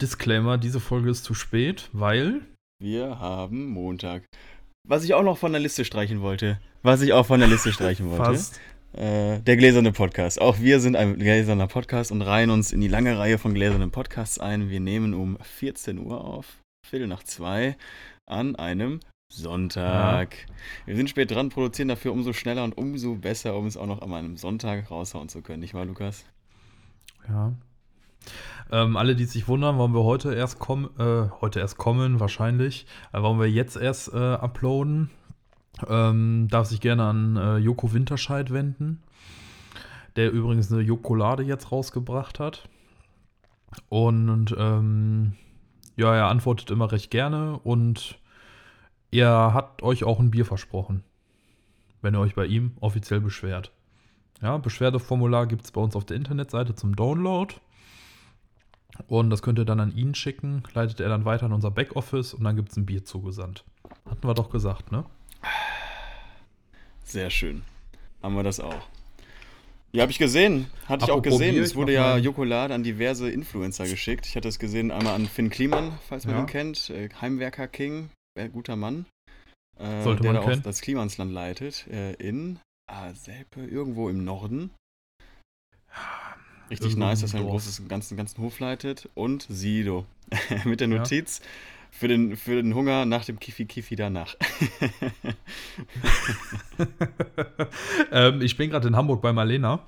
Disclaimer, diese Folge ist zu spät, weil Wir haben Montag. Was ich auch noch von der Liste streichen wollte. Was ich auch von der Liste streichen wollte. fast. Äh, der gläserne Podcast. Auch wir sind ein gläserner Podcast und reihen uns in die lange Reihe von gläsernen Podcasts ein. Wir nehmen um 14 Uhr auf, Viertel nach zwei, an einem Sonntag. Wir sind spät dran, produzieren dafür umso schneller und umso besser, um es auch noch an einem Sonntag raushauen zu können. Nicht wahr, Lukas? Ja. Ähm, alle, die sich wundern, warum wir heute erst kommen, äh, heute erst kommen, wahrscheinlich, äh, warum wir jetzt erst äh, uploaden, ähm, darf sich gerne an äh, Joko Winterscheid wenden, der übrigens eine Jokolade jetzt rausgebracht hat. Und ähm, ja, er antwortet immer recht gerne und er hat euch auch ein Bier versprochen, wenn ihr euch bei ihm offiziell beschwert. Ja, Beschwerdeformular gibt es bei uns auf der Internetseite zum Download. Und das könnt ihr dann an ihn schicken, leitet er dann weiter an unser Backoffice und dann gibt es ein Bier zugesandt. Hatten wir doch gesagt, ne? Sehr schön. Haben wir das auch. Ja, habe ich gesehen. Hatte ich auch Apropos gesehen. Bier, es wurde ja Jokolade an diverse Influencer geschickt. Ich hatte es gesehen einmal an Finn Kliman, falls man Ja. ihn kennt. Äh, Heimwerker King, äh, guter Mann. Äh, Sollte der man da auch kennen. das Klimansland leitet. Äh, in ah, Selpe, irgendwo im Norden. Richtig Irgendwo nice, dass er einen großen ganzen, ganzen Hof leitet. Und Sido. Mit der Ja. Notiz. Für den, für den Hunger nach dem Kifi Kifi danach. ähm, ich bin gerade in Hamburg bei Marlena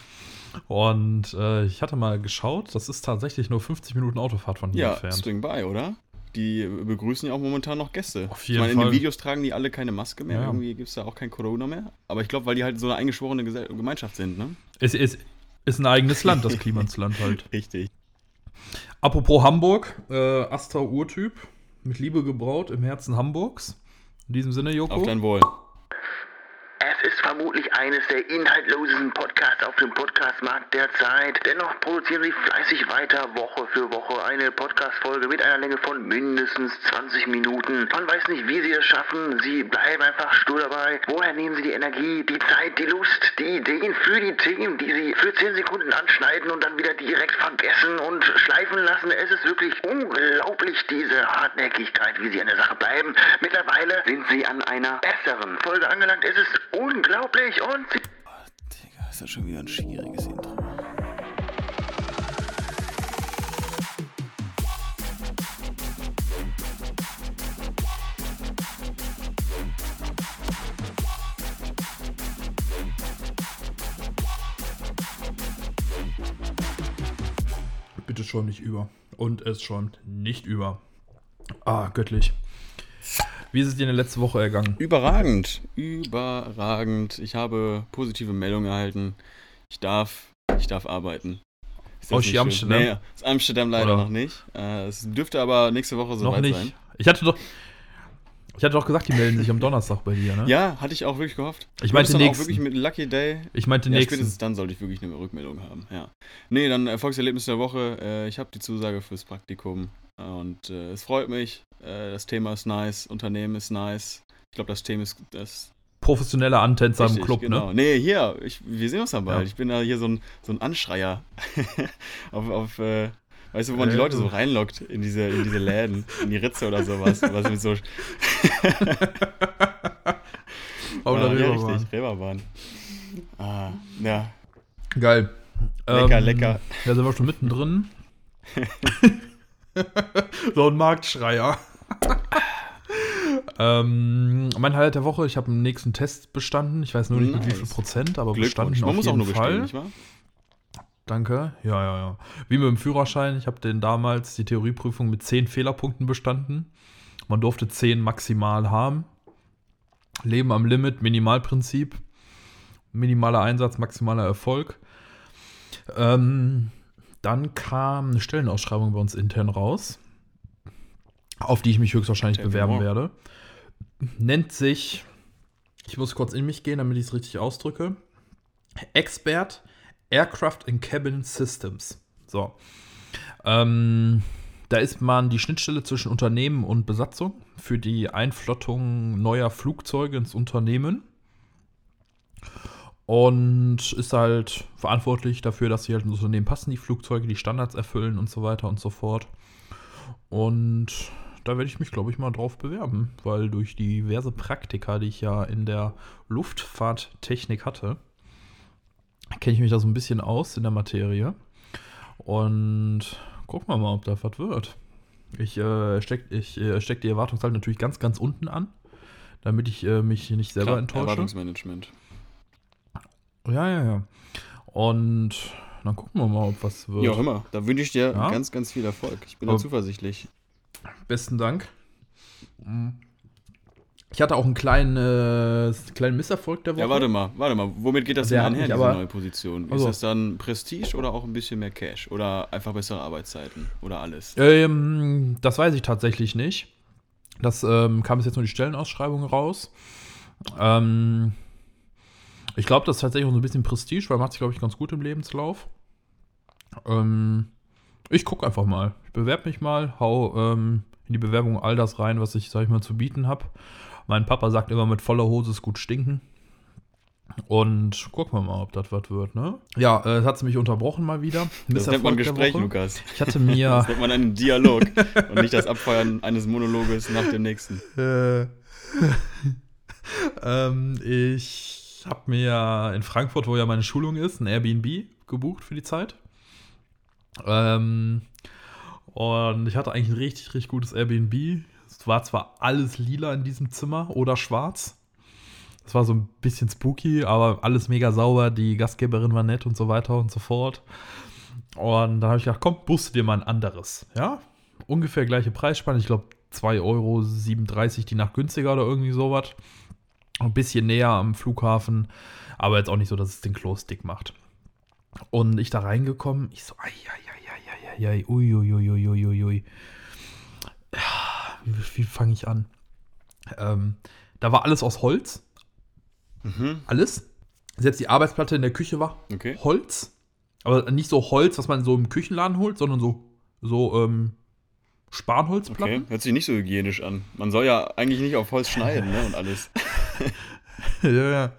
und äh, ich hatte mal geschaut, das ist tatsächlich nur 50 Minuten Autofahrt von hier Ja, entfernt. Swing by, oder? Die begrüßen ja auch momentan noch Gäste. Auf ich jeden meine, in Fall. den Videos tragen die alle keine Maske mehr. Ja. Irgendwie gibt es da auch kein Corona mehr. Aber ich glaube, weil die halt so eine eingeschworene Gemeinschaft sind, ne? Es ist, ist ein eigenes Land, das Klimansland halt. Richtig. Apropos Hamburg, äh, Astra Urtyp, mit Liebe gebraut im Herzen Hamburgs. In diesem Sinne, Joko. Auf dein Wohl. Ist vermutlich eines der inhaltlosesten Podcasts auf dem Podcastmarkt derzeit. Dennoch produzieren sie fleißig weiter, Woche für Woche, eine Podcast-Folge mit einer Länge von mindestens 20 Minuten. Man weiß nicht, wie sie es schaffen. Sie bleiben einfach stur dabei. Woher nehmen sie die Energie, die Zeit, die Lust, die Ideen für die Themen, die sie für 10 Sekunden anschneiden und dann wieder direkt vergessen und schleifen lassen? Es ist wirklich unglaublich, diese Hartnäckigkeit, wie sie an der Sache bleiben. Mittlerweile sind sie an einer besseren Folge angelangt. Es ist unglaublich und sie Digga, ist das schon wieder ein schwieriges Intro. Bitte schon nicht über. Und es schon nicht über. Ah, göttlich. Wie ist es dir in der letzten Woche ergangen? Überragend. Überragend. Ich habe positive Meldungen erhalten. Ich darf, ich darf arbeiten. Ist Aus nicht schön? Amsterdam? Nee, aus Amsterdam leider Oder? noch nicht. Äh, es dürfte aber nächste Woche Noch soweit nicht. sein. Ich hatte doch. Ich hatte doch gesagt, die melden sich am Donnerstag bei dir, ne? Ja, hatte ich auch wirklich gehofft. Ich meinte dann auch nächsten. wirklich mit Lucky Day. Ich meinte Ja, nächsten. spätestens dann sollte ich wirklich eine Rückmeldung haben. Ja. Nee, dann Erfolgserlebnis der Woche. Äh, ich habe die Zusage fürs Praktikum und äh, es freut mich. Äh, das Thema ist nice, Unternehmen ist nice. Ich glaube, das Thema ist das. Professioneller Antänzer im Club, genau. ne? Nee, hier, ich, wir sehen uns dann bald. Ja. Ich bin da hier so ein, so ein Anschreier. auf, auf äh, weißt du, wo man die Äh. Leute so reinlockt in diese, in diese Läden, in die Ritze oder sowas. was mit so. Auf der Ah, ja, Reeperbahn. richtig, Reeperbahn. Ah, ja, Geil. Lecker, lecker. Da sind wir schon mittendrin. so ein Marktschreier. ähm, mein Highlight der Woche, ich habe einen nächsten Test bestanden. Ich weiß nur nicht mit wie Nice. viel Prozent, aber bestanden Man auf muss jeden auch nur Fall. bestehen, nicht wahr? Danke. Ja, ja, ja. Wie mit dem Führerschein. Ich habe den damals die Theorieprüfung mit 10 Fehlerpunkten bestanden. Man durfte 10 maximal haben. Leben am Limit, Minimalprinzip. Minimaler Einsatz, maximaler Erfolg. Ähm, dann kam eine Stellenausschreibung bei uns intern raus, auf die ich mich höchstwahrscheinlich me bewerben werde. Nennt sich, ich muss kurz in mich gehen, damit ich es richtig ausdrücke. Expert Aircraft and Cabin Systems. So. Ähm, da ist man die Schnittstelle zwischen Unternehmen und Besatzung für die Einflottung neuer Flugzeuge ins Unternehmen. Und ist halt verantwortlich dafür, dass sie halt ins Unternehmen passen, die Flugzeuge, die Standards erfüllen und so weiter und so fort. Und da werde ich mich, glaube ich, mal drauf bewerben, weil durch diverse Praktika, die ich ja in der Luftfahrttechnik hatte, kenne ich mich da so ein bisschen aus in der Materie. Und gucken wir mal, ob da was wird. Ich äh, stecke äh, steck die Erwartungshaltung natürlich ganz, ganz unten an, damit ich äh, mich nicht selber Klar, enttäusche. Erwartungsmanagement. Ja, ja, ja. Und dann gucken wir mal, ob was wird. Ja, hör mal, da wünsche ich dir Ja? ganz, ganz viel Erfolg. Ich bin da zuversichtlich. Besten Dank. Ich hatte auch einen kleinen, äh, kleinen Misserfolg der Woche. Ja, warte mal, warte mal. Womit geht das Der denn einher, diese aber- neue Position? Also- Ist das dann Prestige oder auch ein bisschen mehr Cash? Oder einfach bessere Arbeitszeiten? Oder alles? Ähm, das weiß ich tatsächlich nicht. Das ähm, kam bis jetzt nur die Stellenausschreibung raus. Ähm, ich glaube, das ist tatsächlich auch so ein bisschen Prestige, weil macht sich, glaube ich, ganz gut im Lebenslauf. Ähm, ich gucke einfach mal. Ich bewerbe mich mal, hau ähm, in die Bewerbung all das rein, was ich, sag ich mal, zu bieten habe. Mein Papa sagt immer, mit voller Hose ist gut stinken. Und gucken wir mal, ob das was wird, ne? Ja, äh, es hat mich unterbrochen mal wieder. Das nennt man Gespräch. Lukas. Ich hatte mir. Das nennt man einen Dialog und nicht das Abfeuern eines Monologes nach dem nächsten. Äh, ähm, ich habe mir in Frankfurt, wo ja meine Schulung ist, ein Airbnb gebucht für die Zeit. Ähm, und ich hatte eigentlich ein richtig, richtig gutes Airbnb. Es war zwar alles lila in diesem Zimmer oder schwarz. Es war so ein bisschen spooky, aber alles mega sauber. Die Gastgeberin war nett und so weiter und so fort. Und dann habe ich gedacht, komm, buchst dir mal ein anderes. Ja, ungefähr gleiche Preisspanne. Ich glaube 2,37 Euro die Nacht günstiger oder irgendwie sowas. Ein bisschen näher am Flughafen, aber jetzt auch nicht so, dass es den Klos dick macht. Und ich da reingekommen, ich so, ai, ai, ai, ai, ai, ai, ui, ui, ui, ui, ui, ui, ui. Ja, wie, wie fange ich an? Ähm, da war alles aus Holz. Mhm, Alles. Selbst die Arbeitsplatte in der Küche war okay. Holz. Aber nicht so Holz, was man so im Küchenladen holt, sondern so, so ähm, Okay, Spanholzplatten. hört sich nicht so hygienisch an. Man soll ja eigentlich nicht auf Holz schneiden, ne? Und alles. ja, ja.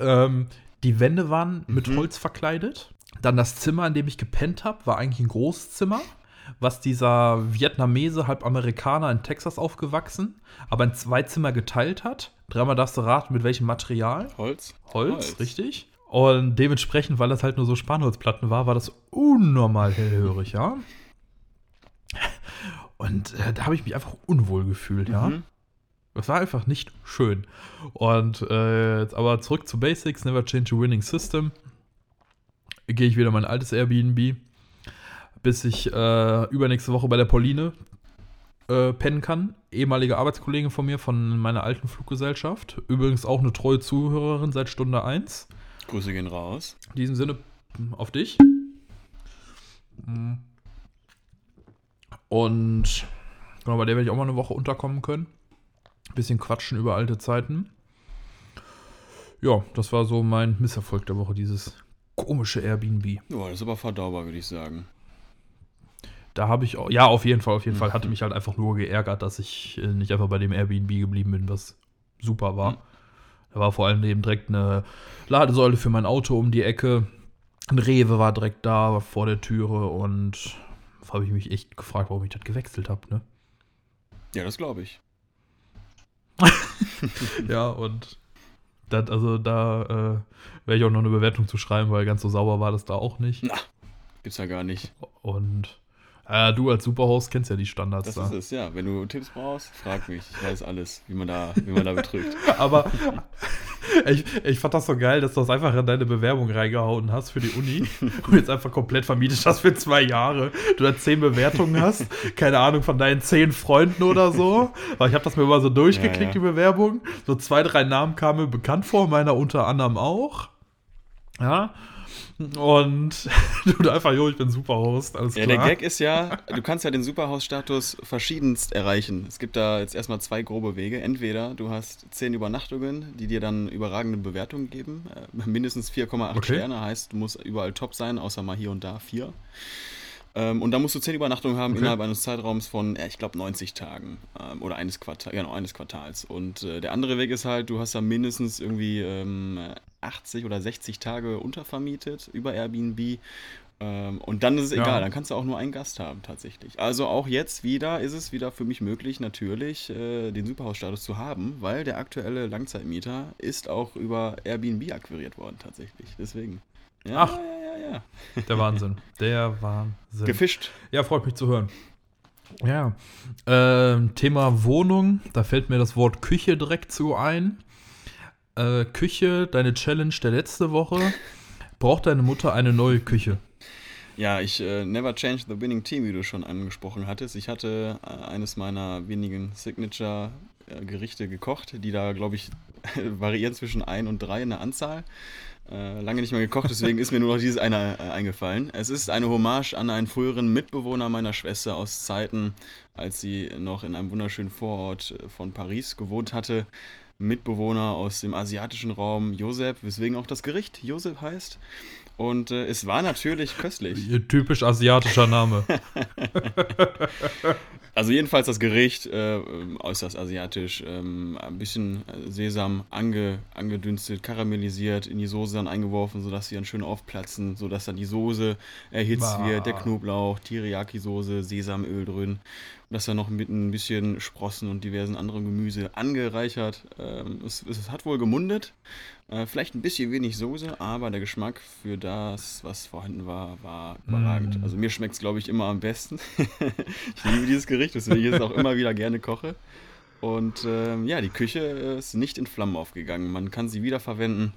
Ähm, die Wände waren mit Mhm. Holz verkleidet. Dann das Zimmer, in dem ich gepennt habe, war eigentlich ein Großzimmer, was dieser Vietnamese, halb Amerikaner in Texas aufgewachsen, aber in zwei Zimmer geteilt hat. Dreimal darfst du raten, mit welchem Material. Holz? Holz, richtig. Und dementsprechend, weil das halt nur so Spanholzplatten war, war das unnormal hellhörig, ja. Und äh, da habe ich mich einfach unwohl gefühlt, ja. Mhm. Das war einfach nicht schön. Und äh, jetzt aber zurück zu Basics, never change a winning system. Gehe ich wieder in mein altes Airbnb, bis ich äh, übernächste Woche bei der Pauline äh, pennen kann. Ehemalige Arbeitskollegin von mir von meiner alten Fluggesellschaft. Übrigens auch eine treue Zuhörerin seit Stunde 1. Grüße gehen raus. In diesem Sinne auf dich. Und genau, bei der werde ich auch mal eine Woche unterkommen können. Bisschen quatschen über alte Zeiten. Ja, das war so mein Misserfolg der Woche, dieses komische Airbnb. Ja, das ist aber verdaubar, würde ich sagen. Da habe ich auch, ja, auf jeden Fall, auf jeden Fall, hatte mich halt einfach nur geärgert, dass ich äh, nicht einfach bei dem Airbnb geblieben bin, was super war. Mhm. Da war vor allem eben direkt eine Ladesäule für mein Auto um die Ecke. Ein Rewe war direkt da vor der Türe und da habe ich mich echt gefragt, warum ich das gewechselt habe, ne? Ja, das glaube ich. Ja, und das, also da äh, werde ich auch noch eine Bewertung zu schreiben, weil ganz so sauber war das da auch nicht. Gibt's ja gar nicht. Und äh, du als Superhost kennst ja die Standards Das da. ist es, ja. Wenn du Tipps brauchst, frag mich. Ich weiß alles, wie man da, wie man da betrügt. Aber ich, ich fand das so geil, dass du das einfach in deine Bewerbung reingehauen hast für die Uni und jetzt einfach komplett vermietet hast für zwei Jahre. Du da zehn Bewertungen hast, keine Ahnung, von deinen zehn Freunden oder so. Aber ich habe das mir mal so durchgeklickt, Ja, ja. die Bewerbung. So zwei, drei Namen kamen mir bekannt vor, meiner unter anderem auch. Ja. Und du einfach, jo, ich bin Superhost, alles Ja, klar. der Gag ist ja, du kannst ja den Superhaus-Status verschiedenst erreichen. Es gibt da jetzt erstmal zwei grobe Wege. Entweder du hast zehn Übernachtungen, die dir dann überragende Bewertungen geben. Äh, mindestens 4,8 Okay. Sterne heißt, du musst überall top sein, außer mal hier und da vier. Ähm, und dann musst du zehn Übernachtungen haben Okay. innerhalb eines Zeitraums von, ja, ich glaube, 90 Tagen ähm, oder eines, Quartal, genau, eines Quartals. Und äh, der andere Weg ist halt, du hast da mindestens irgendwie ähm, 80 oder 60 Tage untervermietet über Airbnb. Ähm, und dann ist es Ja. egal, dann kannst du auch nur einen Gast haben, tatsächlich. Also auch jetzt wieder ist es wieder für mich möglich, natürlich äh, den Superhaus-Status zu haben, weil der aktuelle Langzeitmieter ist auch über Airbnb akquiriert worden, tatsächlich. Deswegen. Ja, Ach. ja, ja, ja. Der Wahnsinn. Der Wahnsinn. Gefischt. Ja, freut mich zu hören. Ja. Ähm, Thema Wohnung, da fällt mir das Wort Küche direkt zu ein. Äh, Küche, deine Challenge der letzte Woche. Braucht deine Mutter eine neue Küche? Ja, ich äh, never change the winning team, wie du schon angesprochen hattest. Ich hatte äh, eines meiner wenigen Signature-Gerichte gekocht, die da, glaube ich, variieren zwischen ein und drei in der Anzahl. Äh, lange nicht mehr gekocht, deswegen ist mir nur noch dieses eine äh, eingefallen. Es ist eine Hommage an einen früheren Mitbewohner meiner Schwester aus Zeiten, als sie noch in einem wunderschönen Vorort äh, von Paris gewohnt hatte. Mitbewohner aus dem asiatischen Raum, Josep, weswegen auch das Gericht Josep heißt. Und äh, es war natürlich köstlich. Typisch asiatischer Name. Also jedenfalls das Gericht, äh, äußerst asiatisch, ähm, ein bisschen äh, Sesam ange, angedünstet, karamellisiert, in die Soße dann eingeworfen, sodass sie dann schön aufplatzen, sodass dann die Soße erhitzt Bah. wird, der Knoblauch, Teriyaki-Soße, Sesamöl drin. Das dann noch mit ein bisschen Sprossen und diversen anderen Gemüse angereichert. Ähm, es, es hat wohl gemundet. Äh, vielleicht ein bisschen wenig Soße, aber der Geschmack für das, was vorhanden war, war überragend. Mm. Also mir schmeckt es, glaube ich, immer am besten. ich liebe dieses Gericht, weswegen ich es auch immer wieder gerne koche. Und ähm, ja, die Küche ist nicht in Flammen aufgegangen. Man kann sie wiederverwenden.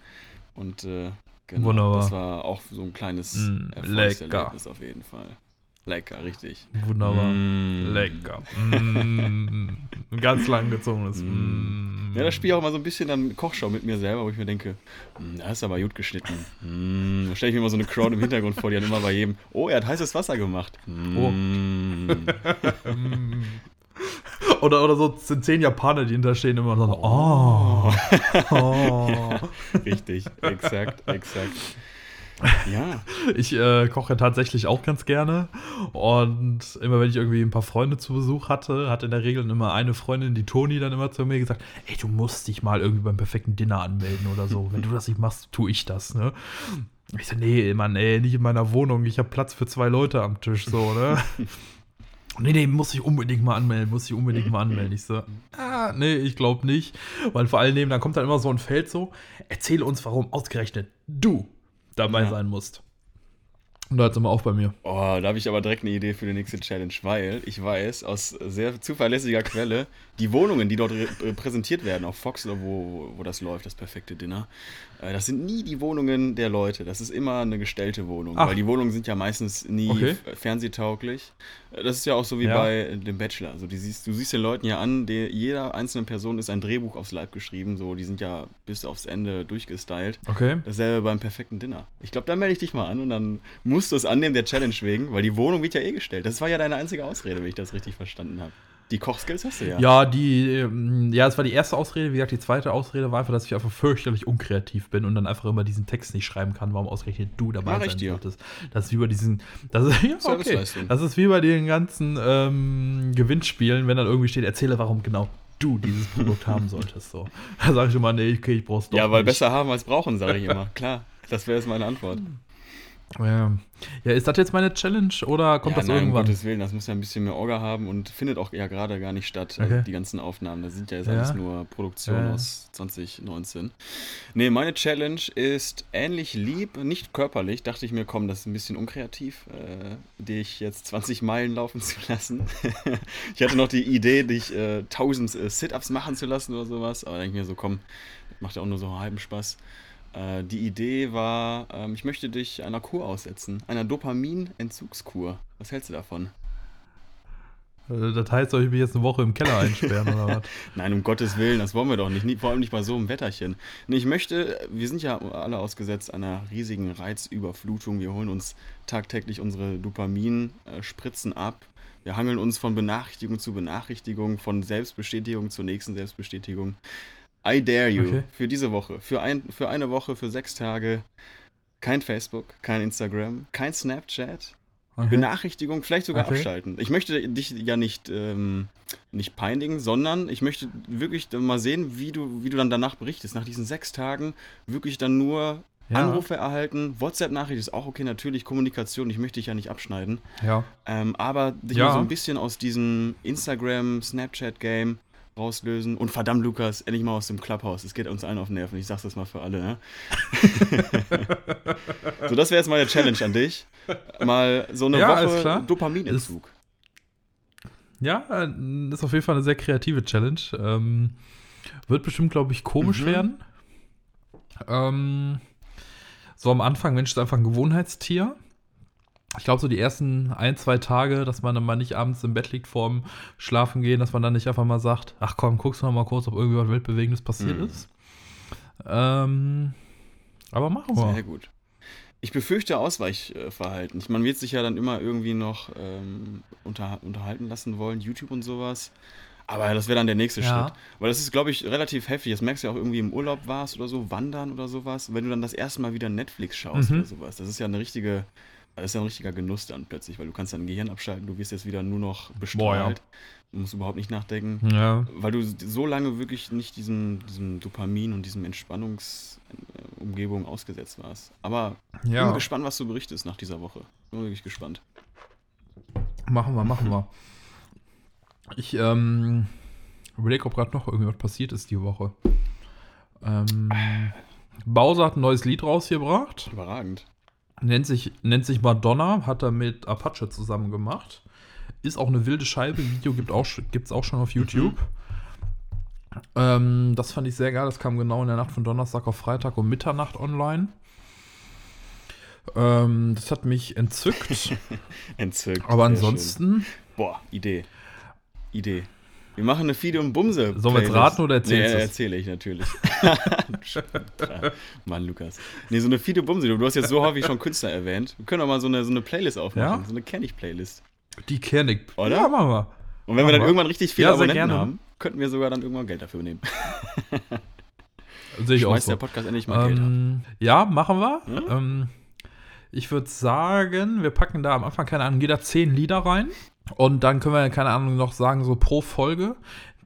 Und äh, genau, Wunderbar. das war auch so ein kleines Mm, Erfolgserlebnis auf jeden Fall. Lecker, richtig. Wunderbar. Mm. Lecker. Mm. Ein ganz lang gezogenes. Mm. Mm. Ja, das spiele ich auch mal so ein bisschen dann Kochschau mit mir selber, wo ich mir denke, "Hm, das ist aber gut geschnitten. Mm. Da stelle ich mir immer so eine Crowd im Hintergrund vor, die dann immer bei jedem, oh, er hat heißes Wasser gemacht. Oh. Mm. Mm. Oder, oder so sind zehn Japaner, die hinterstehen immer und sagen, oh, oh. Richtig, exakt, exakt. Ja, Ich äh, koche tatsächlich auch ganz gerne. Und immer wenn ich irgendwie ein paar Freunde zu Besuch hatte, hat in der Regel immer eine Freundin, die Toni, dann immer zu mir gesagt, ey, du musst dich mal irgendwie beim perfekten Dinner anmelden oder so. Wenn du das nicht machst, tue ich das, ne? Ich so, nee, Mann, ey, nicht in meiner Wohnung. Ich habe Platz für zwei Leute am Tisch, so, ne? Nee, nee, muss ich unbedingt mal anmelden, muss ich unbedingt mal anmelden. Ich so, ah, nee, ich glaube nicht. Weil vor allem, dann kommt dann immer so ein Feld so, erzähle uns, warum ausgerechnet du dabei Ja. sein musst. Und da hört es immer auf bei mir. Oh, da habe ich aber direkt eine Idee für die nächste Challenge, weil ich weiß aus sehr zuverlässiger Quelle, die Wohnungen, die dort präsentiert werden, auf Fox oder wo, wo das läuft, das perfekte Dinner, das sind nie die Wohnungen der Leute. Das ist immer eine gestellte Wohnung, Ach. weil die Wohnungen sind ja meistens nie Okay. fernsehtauglich. Äh, Das ist ja auch so wie Ja. bei dem Bachelor. Also die siehst, du siehst den Leuten ja an, die, jeder einzelnen Person ist ein Drehbuch aufs Leib geschrieben, so die sind ja bis aufs Ende durchgestylt. Okay. Dasselbe beim perfekten Dinner. Ich glaube, da melde ich dich mal an und dann musst du es annehmen, der Challenge wegen, weil die Wohnung wird ja eh gestellt. Das war ja deine einzige Ausrede, wenn ich das richtig verstanden habe. Die Kochskills hast du ja. Ja, die, ähm, ja, das war die erste Ausrede. Wie gesagt, die zweite Ausrede war einfach, dass ich einfach fürchterlich unkreativ bin und dann einfach immer diesen Text nicht schreiben kann, warum ausgerechnet du dabei Mach sein solltest. Das ist wie bei diesen, das ist, ja, okay. Das ist wie bei den ganzen ähm, Gewinnspielen, wenn dann irgendwie steht, erzähle, warum genau du dieses Produkt haben solltest. So. Da sage ich immer, nee, okay, ich brauch's doch ja, weil nicht. besser haben als brauchen, sage ich immer. Klar, das wäre jetzt meine Antwort. Ja. ja, ist das jetzt meine Challenge oder kommt ja, das nein, um irgendwann? Gottes Willen, das muss ja ein bisschen mehr Orga haben und findet auch ja gerade gar nicht statt, Okay. also die ganzen Aufnahmen. Das sind ja jetzt Ja. alles nur Produktionen Ja. aus 2019. Nee, meine Challenge ist ähnlich lieb, nicht körperlich. Dachte ich mir, komm, das ist ein bisschen unkreativ, äh, dich jetzt 20 Meilen laufen zu lassen. ich hatte noch die Idee, dich äh, 1000 äh, Sit-Ups machen zu lassen oder sowas, aber denke ich mir so, komm, macht ja auch nur so einen halben Spaß. Äh, die Idee war, ähm, ich möchte dich einer Kur aussetzen, einer Dopamin-Entzugskur. Was hältst du davon? Äh, Das heißt, soll ich mich jetzt eine Woche im Keller einsperren oder was? Nein, um Gottes Willen, das wollen wir doch nicht, vor allem nicht bei so einem Wetterchen. Ich möchte, wir sind ja alle ausgesetzt einer riesigen Reizüberflutung. Wir holen uns tagtäglich unsere Dopaminspritzen ab. Wir hangeln uns von Benachrichtigung zu Benachrichtigung, von Selbstbestätigung zur nächsten Selbstbestätigung. I dare you Okay. für diese Woche, für, ein, für eine Woche, für sechs Tage. Kein Facebook, kein Instagram, kein Snapchat, Okay. Benachrichtigung, vielleicht sogar Okay. abschalten. Ich möchte dich ja nicht, ähm, nicht peinigen, sondern ich möchte wirklich mal sehen, wie du, wie du dann danach berichtest. Nach diesen sechs Tagen wirklich dann nur Ja. Anrufe erhalten, WhatsApp-Nachricht ist auch okay, natürlich, Kommunikation, ich möchte dich ja nicht abschneiden. Ja. Ähm, aber dich Ja. mal so ein bisschen aus diesem Instagram, Snapchat-Game rauslösen. Und verdammt, Lukas, endlich mal aus dem Clubhouse. Es geht uns allen auf den Nerven. Ich sag's das mal für alle, ne? so, das wäre jetzt mal eine Challenge an dich. Mal so eine Ja, Woche. Dopaminentzug. Ja, ist auf jeden Fall eine sehr kreative Challenge. Ähm, wird bestimmt, glaube ich, komisch Mhm. werden. Ähm, so am Anfang, Mensch ist einfach ein Gewohnheitstier. Ich glaube, so die ersten ein, zwei Tage, dass man dann mal nicht abends im Bett liegt vorm Schlafen gehen, dass man dann nicht einfach mal sagt, ach komm, guckst du noch mal kurz, ob irgendwie was Weltbewegendes passiert Mhm. ist. Ähm, aber machen wir. Sehr gut. Ich befürchte Ausweichverhalten. Man wird sich ja dann immer irgendwie noch ähm, unter, unterhalten lassen wollen, YouTube und sowas. Aber das wäre dann der nächste Ja. Schritt. Weil das ist, glaube ich, relativ heftig. Das merkst du ja auch irgendwie im Urlaub warst oder so, wandern oder sowas. Wenn du dann das erste Mal wieder Netflix schaust Mhm. oder sowas. Das ist ja eine richtige, das ist ja ein richtiger Genuss dann plötzlich, weil du kannst dein Gehirn abschalten. Du wirst jetzt wieder nur noch bestrahlt. Du musst überhaupt nicht nachdenken. Ja. Weil du so lange wirklich nicht diesem, diesem Dopamin und diesem Entspannungsumgebung ausgesetzt warst. Aber ich Ja. bin gespannt, was du berichtest nach dieser Woche. Bin wirklich gespannt. Machen wir, machen wir. Ich ähm, überlege, ob gerade noch irgendwas passiert ist die Woche. Ähm, Bowser hat ein neues Lied rausgebracht. Überragend. Nennt sich, nennt sich Madonna, hat er mit Apache zusammen gemacht. Ist auch eine wilde Scheibe. Video gibt auch, gibt's auch schon auf YouTube. Ähm, das fand ich sehr geil. Das kam genau in der Nacht von Donnerstag auf Freitag um Mitternacht online. Ähm, das hat mich entzückt. Entzückt. Aber ansonsten. Boah, Idee. Idee. Wir machen eine Fide und Bumse. Sollen wir jetzt raten oder erzählst nee, erzähle ich natürlich. Mann, Lukas. Nee, so eine Fide Bumse. Du hast jetzt so häufig schon Künstler erwähnt. Wir können doch mal so eine, so eine Playlist aufmachen. Ja? So eine Kenn ich Playlist. Die kenne ich. Oder? Ja, machen wir. Und wenn wir Machen dann wir. irgendwann richtig viele Ja, Abonnenten haben, könnten wir sogar dann irgendwann Geld dafür nehmen. Sehe ich auch Schmeißt so. der Podcast endlich mal Geld ab. Ähm, ja, machen wir. Ja? Ähm, ich würde sagen, wir packen da am Anfang, keine Ahnung, jeder zehn Lieder rein. Und dann können wir, keine Ahnung, noch sagen, so pro Folge,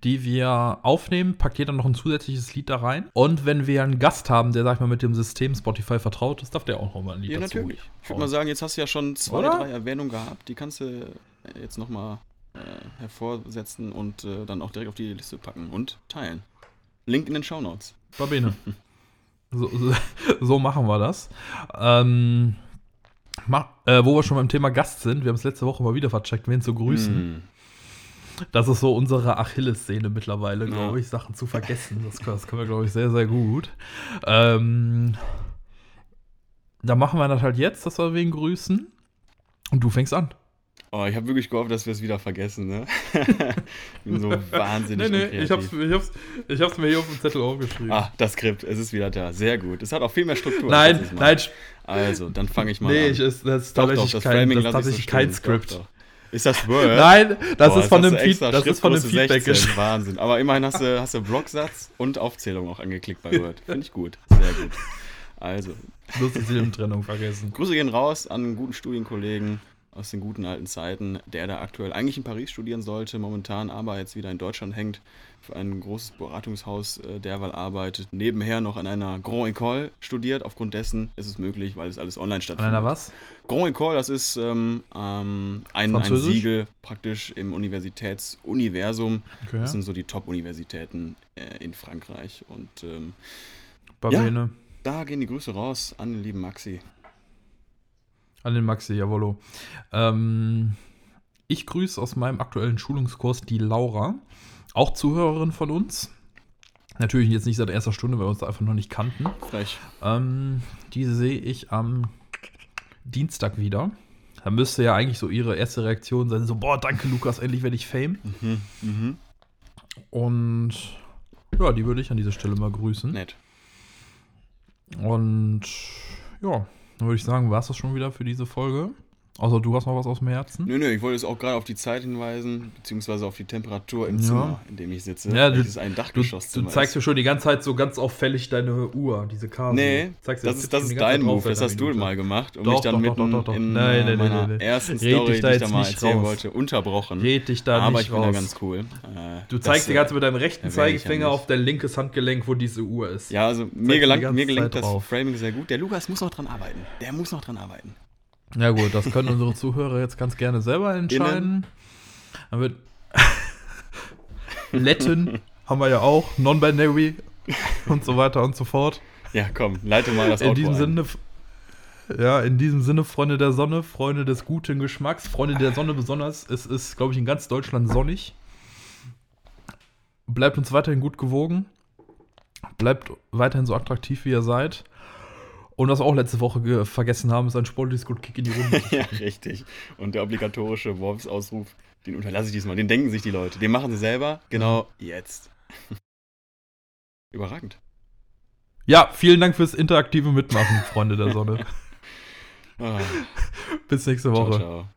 die wir aufnehmen, packt jeder noch ein zusätzliches Lied da rein. Und wenn wir einen Gast haben, der, sag ich mal, mit dem System Spotify vertraut ist, darf der auch noch mal ein Lied Ja, dazu. natürlich. Ich würde mal sagen, jetzt hast du ja schon zwei, Oder? drei Erwähnungen gehabt. Die kannst du jetzt nochmal äh, hervorsetzen und äh, dann auch direkt auf die Liste packen und teilen. Link in den Shownotes. Babene. so, so, so machen wir das. Ähm, äh, wo wir schon beim Thema Gast sind, wir haben es letzte Woche mal wieder vercheckt, wen zu grüßen. Mm. Das ist so unsere Achillessehne mittlerweile, glaube ich, Sachen zu vergessen. Das, das können wir, glaube ich, sehr, sehr gut. Ähm, da machen wir das halt jetzt, dass wir wen grüßen. Und du fängst an. Oh, ich habe wirklich gehofft, dass wir es wieder vergessen, ne? ich bin so wahnsinnig unkreativ. ich, hab's, ich, hab's, ich hab's mir hier auf dem Zettel aufgeschrieben. Ah, das Skript, es ist wieder da. Sehr gut. Es hat auch viel mehr Struktur. nein, nein, Also, dann fange ich mal nee, an. ist, das ist tatsächlich das kein, das ist lass ich so tatsächlich kein. Skript. Doch, doch. Ist das Word? Nein, das Boah, ist von du Feed, das ist von dem Feedback 16. gesch- Wahnsinn. Aber immerhin hast du, hast du Blocksatz und Aufzählung auch angeklickt bei Word. Finde ich gut. Sehr gut. Also, Bloß die Silbentrennung vergessen. Grüße gehen raus an einen guten Studienkollegen aus den guten alten Zeiten, der da aktuell eigentlich in Paris studieren sollte, momentan aber jetzt wieder in Deutschland hängt, für ein großes Beratungshaus äh, derweil arbeitet, nebenher noch an einer Grand École studiert. Aufgrund dessen ist es möglich, weil es alles online An stattfindet. einer was? Grand École, das ist ähm, ähm, ein, ein? Siegel praktisch im Universitätsuniversum. Okay. Das sind so die Top-Universitäten äh, in Frankreich. Und ähm, Babene. da gehen die Grüße raus an den lieben Maxi. An den Maxi, jawollo. Ähm, ich grüße aus meinem aktuellen Schulungskurs die Laura, auch Zuhörerin von uns. Natürlich jetzt nicht seit erster Stunde, weil wir uns einfach noch nicht kannten. Frech. Ähm, die sehe ich am Dienstag wieder. Da müsste ja eigentlich so ihre erste Reaktion sein: so, boah, danke Lukas, endlich werde ich Fame. Mhm. Mhm. Und ja, die würde ich an dieser Stelle mal grüßen. Nett. Und ja, dann würde ich sagen, war es das schon wieder für diese Folge. Also du hast noch was aus dem Herzen? Nö, nö, ich wollte jetzt auch gerade auf die Zeit hinweisen, beziehungsweise auf die Temperatur im Ja. Zimmer, in dem ich sitze. Ja, du- Welches ein Du, Dachgeschosszimmer du zeigst ist. mir schon die ganze Zeit so ganz auffällig deine Uhr, diese Casio. Nee, Zeigst das ist, das die ist dein Zeit Move, das hast du mal gemacht und Doch, mich dann doch, mitten doch, doch, in Nein, nein, nein, meiner nein, ersten Story, dich die da ich jetzt da mal erzählen raus. wollte, unterbrochen. Red dich da Aber nicht ich finde raus. da ganz cool. Äh, Du zeigst die äh, ganze mit deinem rechten ich Zeigefinger auf dein linkes Handgelenk, wo diese Uhr ist. Ja, also die mir gelangt, ganze mir gelingt das. Framing sehr gut. Der Lukas muss noch dran arbeiten. Der muss noch dran arbeiten. Ja gut, das können unsere Zuhörer jetzt ganz gerne selber entscheiden. Dann wird Letten haben wir ja auch, Non-Binary und so weiter und so fort. Ja, komm, leite mal das In Outro diesem. Sinne, ja, in diesem Sinne, Freunde der Sonne, Freunde des guten Geschmacks, Freunde der Sonne besonders. Es ist, glaube ich, in ganz Deutschland sonnig. Bleibt uns weiterhin gut gewogen. Bleibt weiterhin so attraktiv, wie ihr seid. Und was wir auch letzte Woche ge- vergessen haben, ist ein sportliches Good Kick in die Runde. Ja, richtig. Und der obligatorische Wolfsausruf, den unterlasse ich diesmal. Den denken sich die Leute. Den machen sie selber genau jetzt. Überragend. Ja, vielen Dank fürs interaktive Mitmachen, Freunde der Sonne. Ah, Bis nächste ciao, Woche. ciao.